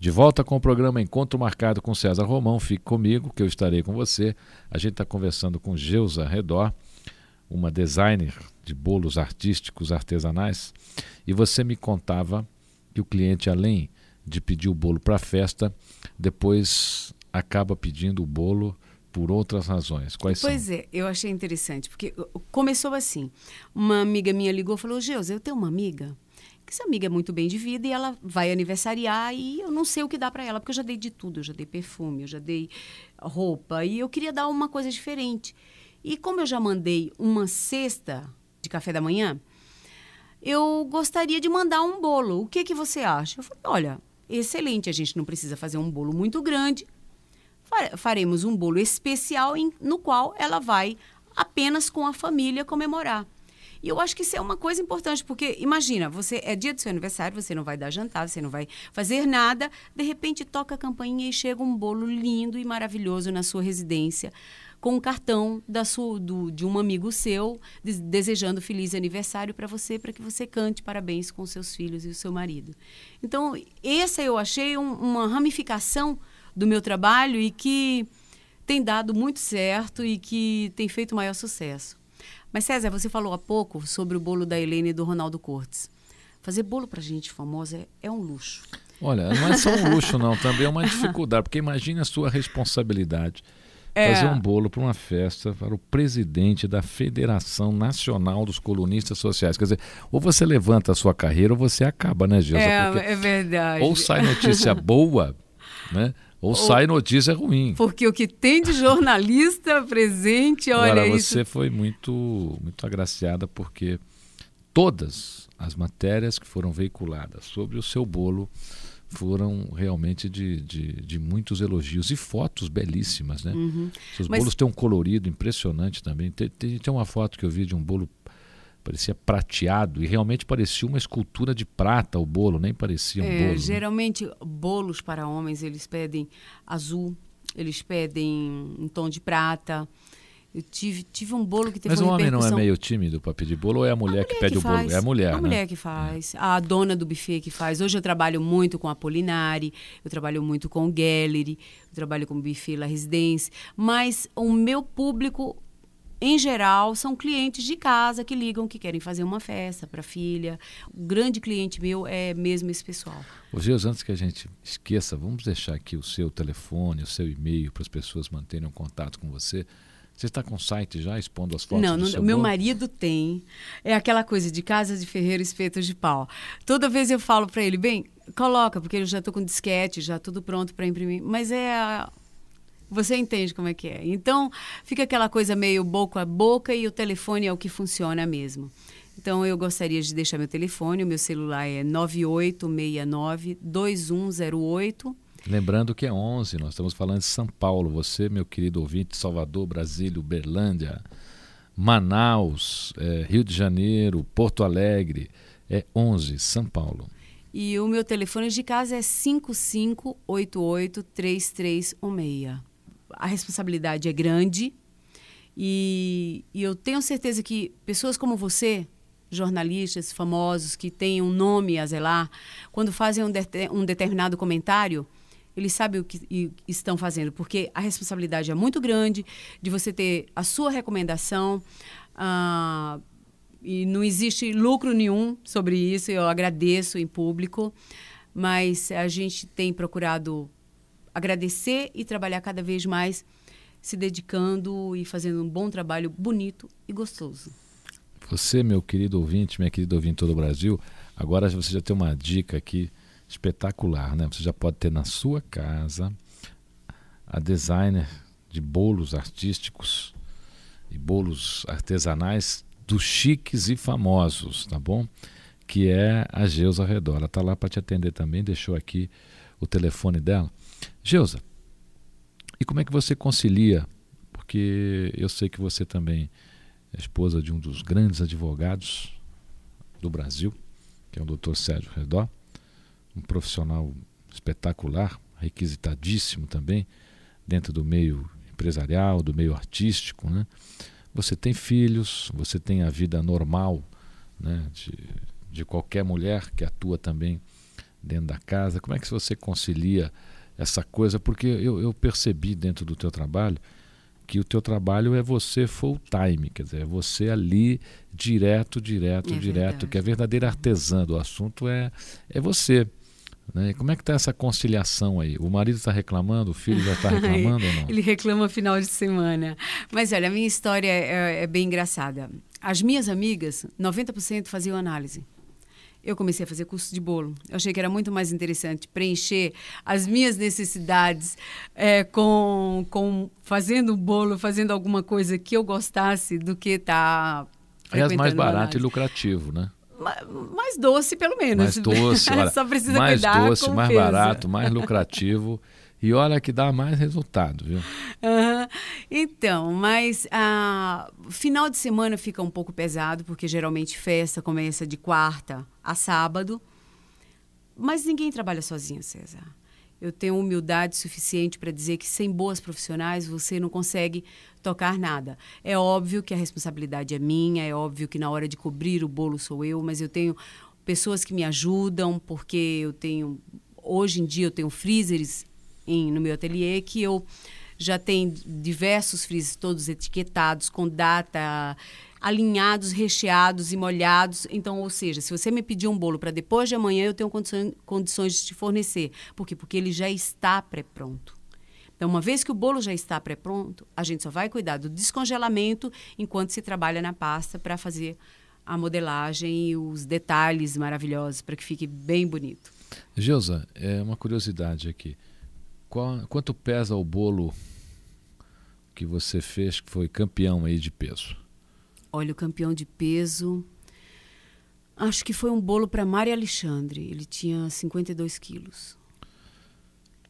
De volta com o programa Encontro Marcado com César Romão. Fique comigo, que eu estarei com você. A gente está conversando com Geusa Redor, uma designer de bolos artísticos artesanais. E você me contava que o cliente, além de pedir o bolo para a festa, depois acaba pedindo o bolo por outras razões. Quais pois são? é, eu achei interessante, porque começou assim. Uma amiga minha ligou e falou: Geusa, eu tenho uma amiga que essa amiga é muito bem de vida e ela vai aniversariar e eu não sei o que dá para ela, porque eu já dei de tudo, eu já dei perfume, eu já dei roupa e eu queria dar uma coisa diferente. E como eu já mandei uma cesta de café da manhã, eu gostaria de mandar um bolo. O que que você acha? Eu falei, olha, excelente, a gente não precisa fazer um bolo muito grande. Faremos um bolo especial em, no qual ela vai apenas com a família comemorar. E eu acho que isso é uma coisa importante, porque imagina, você é dia do seu aniversário, você não vai dar jantar, você não vai fazer nada, de repente toca a campainha e chega um bolo lindo e maravilhoso na sua residência, com um cartão da sua, do, de um amigo seu, de, desejando feliz aniversário para você, para que você cante parabéns com seus filhos e o seu marido. Então, essa eu achei um, uma ramificação do meu trabalho e que tem dado muito certo e que tem feito maior sucesso. Mas César, você falou há pouco sobre o bolo da Helene e do Ronaldo Cortes. Fazer bolo para gente famosa é, é, um luxo. Olha, não é só um luxo não, também é uma dificuldade, porque imagine a sua responsabilidade. É. Fazer um bolo para uma festa para o presidente da Federação Nacional dos Colunistas Sociais. Quer dizer, ou você levanta a sua carreira ou você acaba, né, Gilson? É, é verdade. Ou sai notícia boa, né? Ou, Ou, sai notícia ruim. Porque o que tem de jornalista presente, olha Agora, isso. você foi muito, muito agraciada porque todas as matérias que foram veiculadas sobre o seu bolo foram realmente de, de, de muitos elogios e fotos belíssimas, né? Uhum. Seus Mas... bolos têm um colorido impressionante também. Tem, tem, tem uma foto que eu vi de um bolo parecia prateado e realmente parecia uma escultura de prata o bolo, nem parecia um é, bolo. Né? Geralmente né? bolos para homens eles pedem azul, eles pedem um tom de prata. Eu tive, tive um bolo que teve Mas o homem não é meio tímido para pedir bolo ou é a mulher, a mulher que pede que o bolo? É a mulher, A né? mulher que faz. É. A dona do buffet que faz. Hoje eu trabalho muito com a Polinari, eu trabalho muito com o Gallery, eu trabalho com o buffet La Residência. Mas o meu público em geral, são clientes de casa que ligam que querem fazer uma festa para a filha. O grande cliente meu é mesmo esse pessoal. Os dias antes que a gente esqueça, vamos deixar aqui o seu telefone, o seu e-mail para as pessoas manterem um contato com você. Você está com o site já expondo as fotos? Não, seu meu marido tem. É aquela coisa de casa de ferreiro, espeto de pau. Toda vez eu falo para ele, bem, coloca, porque eu já estou com disquete, já tudo pronto para imprimir. Mas é a, você entende como é que é. Então, fica aquela coisa meio boca a boca e o telefone é o que funciona mesmo. Então, eu gostaria de deixar meu telefone. O meu celular é 9869-2108. Lembrando que é 11, nós estamos falando de São Paulo. Você, meu querido ouvinte, Salvador, Brasília, Uberlândia, Manaus, é, Rio de Janeiro, Porto Alegre, é 11, São Paulo. E o meu telefone de casa é 5588-3316 a responsabilidade é grande e, e eu tenho certeza que pessoas como você, jornalistas famosos que têm um nome a zelar, quando fazem um, de, um determinado comentário, eles sabem o que estão fazendo, porque a responsabilidade é muito grande de você ter a sua recomendação. Uh, e não existe lucro nenhum sobre isso, eu agradeço em público, mas a gente tem procurado agradecer e trabalhar cada vez mais, se dedicando e fazendo um bom trabalho bonito e gostoso. Você, meu querido ouvinte, minha querida ouvinte todo o Brasil, agora você já tem uma dica aqui espetacular, né? Você já pode ter na sua casa a designer de bolos artísticos e bolos artesanais dos chiques e famosos, tá bom? Que é a Geusa Redor. Ela está lá para te atender também, deixou aqui o telefone dela. Geusa, e como é que você concilia? Porque eu sei que você também é esposa de um dos grandes advogados do Brasil, que é o Dr. Sérgio Redó, um profissional espetacular, requisitadíssimo também dentro do meio empresarial, do meio artístico, né? Você tem filhos, você tem a vida normal, né, de, de qualquer mulher que atua também dentro da casa? Como é que você concilia essa coisa? Porque eu, eu percebi dentro do teu trabalho que o teu trabalho é você full time, quer dizer, é você ali direto, direto, é direto, verdade. que é verdadeira artesã do assunto é, é você. Né? Como é que está essa conciliação aí? O marido está reclamando, o filho já está reclamando ou não? Ele reclama final de semana. Mas olha, a minha história é, é bem engraçada. As minhas amigas, 90% faziam análise eu comecei a fazer curso de bolo. Eu achei que era muito mais interessante preencher as minhas necessidades é, com, com fazendo bolo, fazendo alguma coisa que eu gostasse do que estar. Tá é mais barato e lucrativo, né? mais doce, pelo menos. Mais doce, Só precisa mais doce, mais peso. barato, mais lucrativo. E olha que dá mais resultado, viu? Uhum. Então, mas ah, final de semana fica um pouco pesado, porque geralmente festa começa de quarta a sábado. Mas ninguém trabalha sozinho, César. Eu tenho humildade suficiente para dizer que sem boas profissionais você não consegue tocar nada. É óbvio que a responsabilidade é minha, é óbvio que na hora de cobrir o bolo sou eu, mas eu tenho pessoas que me ajudam, porque eu tenho. Hoje em dia eu tenho freezers em, no meu ateliê que eu já tenho diversos freezers todos etiquetados com data alinhados, recheados e molhados. Então, ou seja, se você me pedir um bolo para depois de amanhã, eu tenho condições, condições de te fornecer. Por quê? Porque ele já está pré-pronto. Então, uma vez que o bolo já está pré-pronto, a gente só vai cuidar do descongelamento enquanto se trabalha na pasta para fazer a modelagem e os detalhes maravilhosos para que fique bem bonito. Geusa, é uma curiosidade aqui. Qual, quanto pesa o bolo que você fez que foi campeão aí de peso? Olha, o campeão de peso. Acho que foi um bolo para Maria Alexandre. Ele tinha 52 quilos.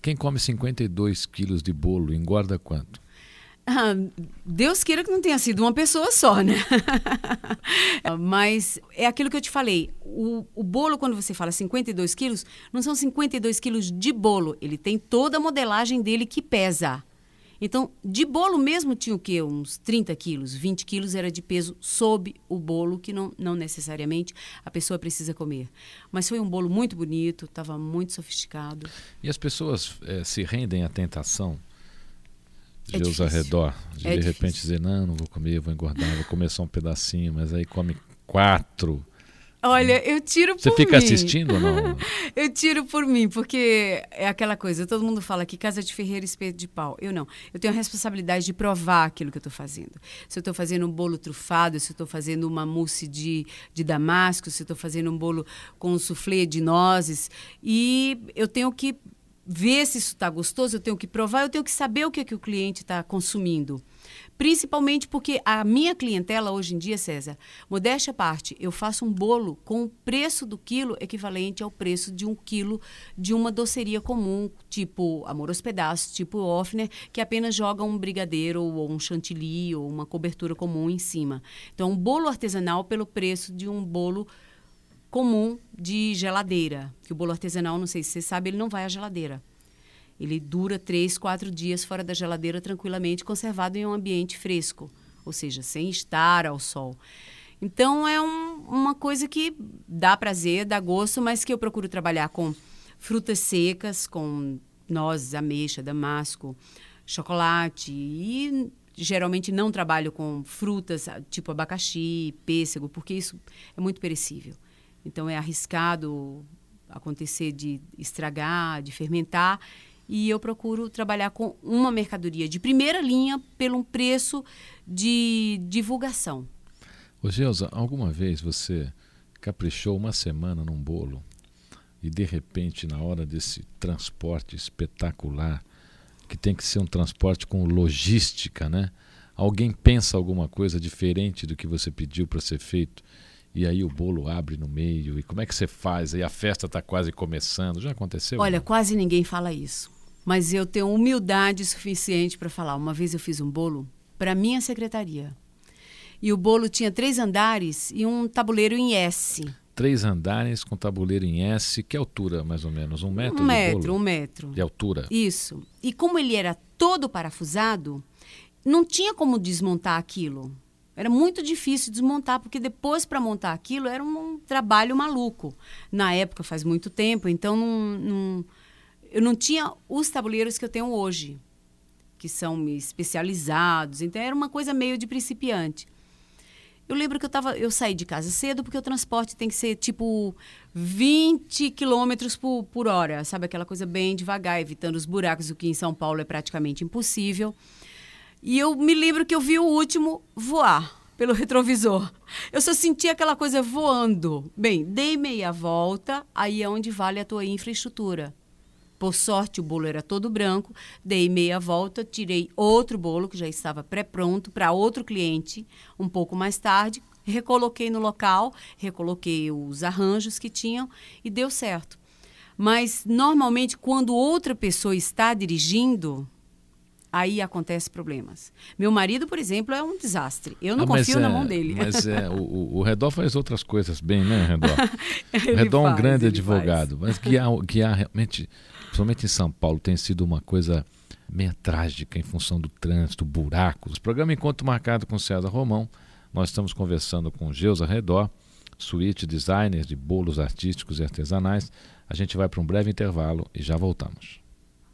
Quem come 52 quilos de bolo engorda quanto? Ah, Deus queira que não tenha sido uma pessoa só, né? Mas é aquilo que eu te falei. O, o, bolo, quando você fala 52 quilos, não são 52 quilos de bolo. Ele tem toda a modelagem dele que pesa. Então, de bolo mesmo tinha o quê? Uns 30 quilos, 20 quilos era de peso sob o bolo, que não, não necessariamente a pessoa precisa comer. Mas foi um bolo muito bonito, estava muito sofisticado. E as pessoas é, se rendem à tentação de é os arredor, de é de repente dizer, não, não vou comer, vou engordar, vou comer só um pedacinho, mas aí come quatro Olha, eu tiro Você por mim. Você fica assistindo ou não? eu tiro por mim, porque é aquela coisa, todo mundo fala que casa de ferreiro espeto de pau. Eu não. Eu tenho a responsabilidade de provar aquilo que eu estou fazendo. Se eu estou fazendo um bolo trufado, se eu estou fazendo uma mousse de, de damasco, se eu estou fazendo um bolo com um soufflé de nozes. E eu tenho que ver se isso está gostoso, eu tenho que provar, eu tenho que saber o que, é que o cliente está consumindo. Principalmente porque a minha clientela hoje em dia, César, modéstia à parte, eu faço um bolo com o preço do quilo equivalente ao preço de um quilo de uma doceria comum, tipo Amor aos Pedaços, tipo Offner, que apenas joga um brigadeiro ou um chantilly ou uma cobertura comum em cima. Então, um bolo artesanal pelo preço de um bolo comum de geladeira. Que o bolo artesanal, não sei se você sabe, ele não vai à geladeira. Ele dura três, quatro dias fora da geladeira tranquilamente, conservado em um ambiente fresco, ou seja, sem estar ao sol. Então é um, uma coisa que dá prazer, dá gosto, mas que eu procuro trabalhar com frutas secas, com nozes, ameixa, damasco, chocolate e geralmente não trabalho com frutas tipo abacaxi, pêssego, porque isso é muito perecível. Então é arriscado acontecer de estragar, de fermentar e eu procuro trabalhar com uma mercadoria de primeira linha pelo preço de divulgação. Ô Geusa, alguma vez você caprichou uma semana num bolo e de repente na hora desse transporte espetacular, que tem que ser um transporte com logística, né? Alguém pensa alguma coisa diferente do que você pediu para ser feito e aí o bolo abre no meio. E como é que você faz? Aí a festa está quase começando. Já aconteceu? Olha, não? quase ninguém fala isso. Mas eu tenho humildade suficiente para falar. Uma vez eu fiz um bolo para minha secretaria. E o bolo tinha três andares e um tabuleiro em S. Três andares com tabuleiro em S. Que altura, mais ou menos? Um metro? Um metro, um metro. De altura. Isso. E como ele era todo parafusado, não tinha como desmontar aquilo. Era muito difícil desmontar, porque depois para montar aquilo era um trabalho maluco. Na época, faz muito tempo, então não, não, eu não tinha os tabuleiros que eu tenho hoje, que são especializados. Então era uma coisa meio de principiante. Eu lembro que eu, tava, eu saí de casa cedo porque o transporte tem que ser tipo 20 quilômetros por, por hora, sabe? Aquela coisa bem devagar, evitando os buracos, o que em São Paulo é praticamente impossível. E eu me lembro que eu vi o último voar pelo retrovisor. Eu só senti aquela coisa voando. Bem, dei meia volta, aí é onde vale a tua infraestrutura. Por sorte, o bolo era todo branco. Dei meia volta, tirei outro bolo que já estava pré-pronto para outro cliente um pouco mais tarde. Recoloquei no local, recoloquei os arranjos que tinham e deu certo. Mas, normalmente, quando outra pessoa está dirigindo, aí acontece problemas. Meu marido, por exemplo, é um desastre. Eu não ah, confio é, na mão dele. Mas é, o, o Redó faz outras coisas bem, né, Redó? Redó é um grande advogado, faz. mas guiar, guiar realmente, principalmente em São Paulo, tem sido uma coisa meio trágica em função do trânsito, buracos. O programa Encontro Marcado com César Romão, nós estamos conversando com Geusa Redó, suíte designer de bolos artísticos e artesanais. A gente vai para um breve intervalo e já voltamos.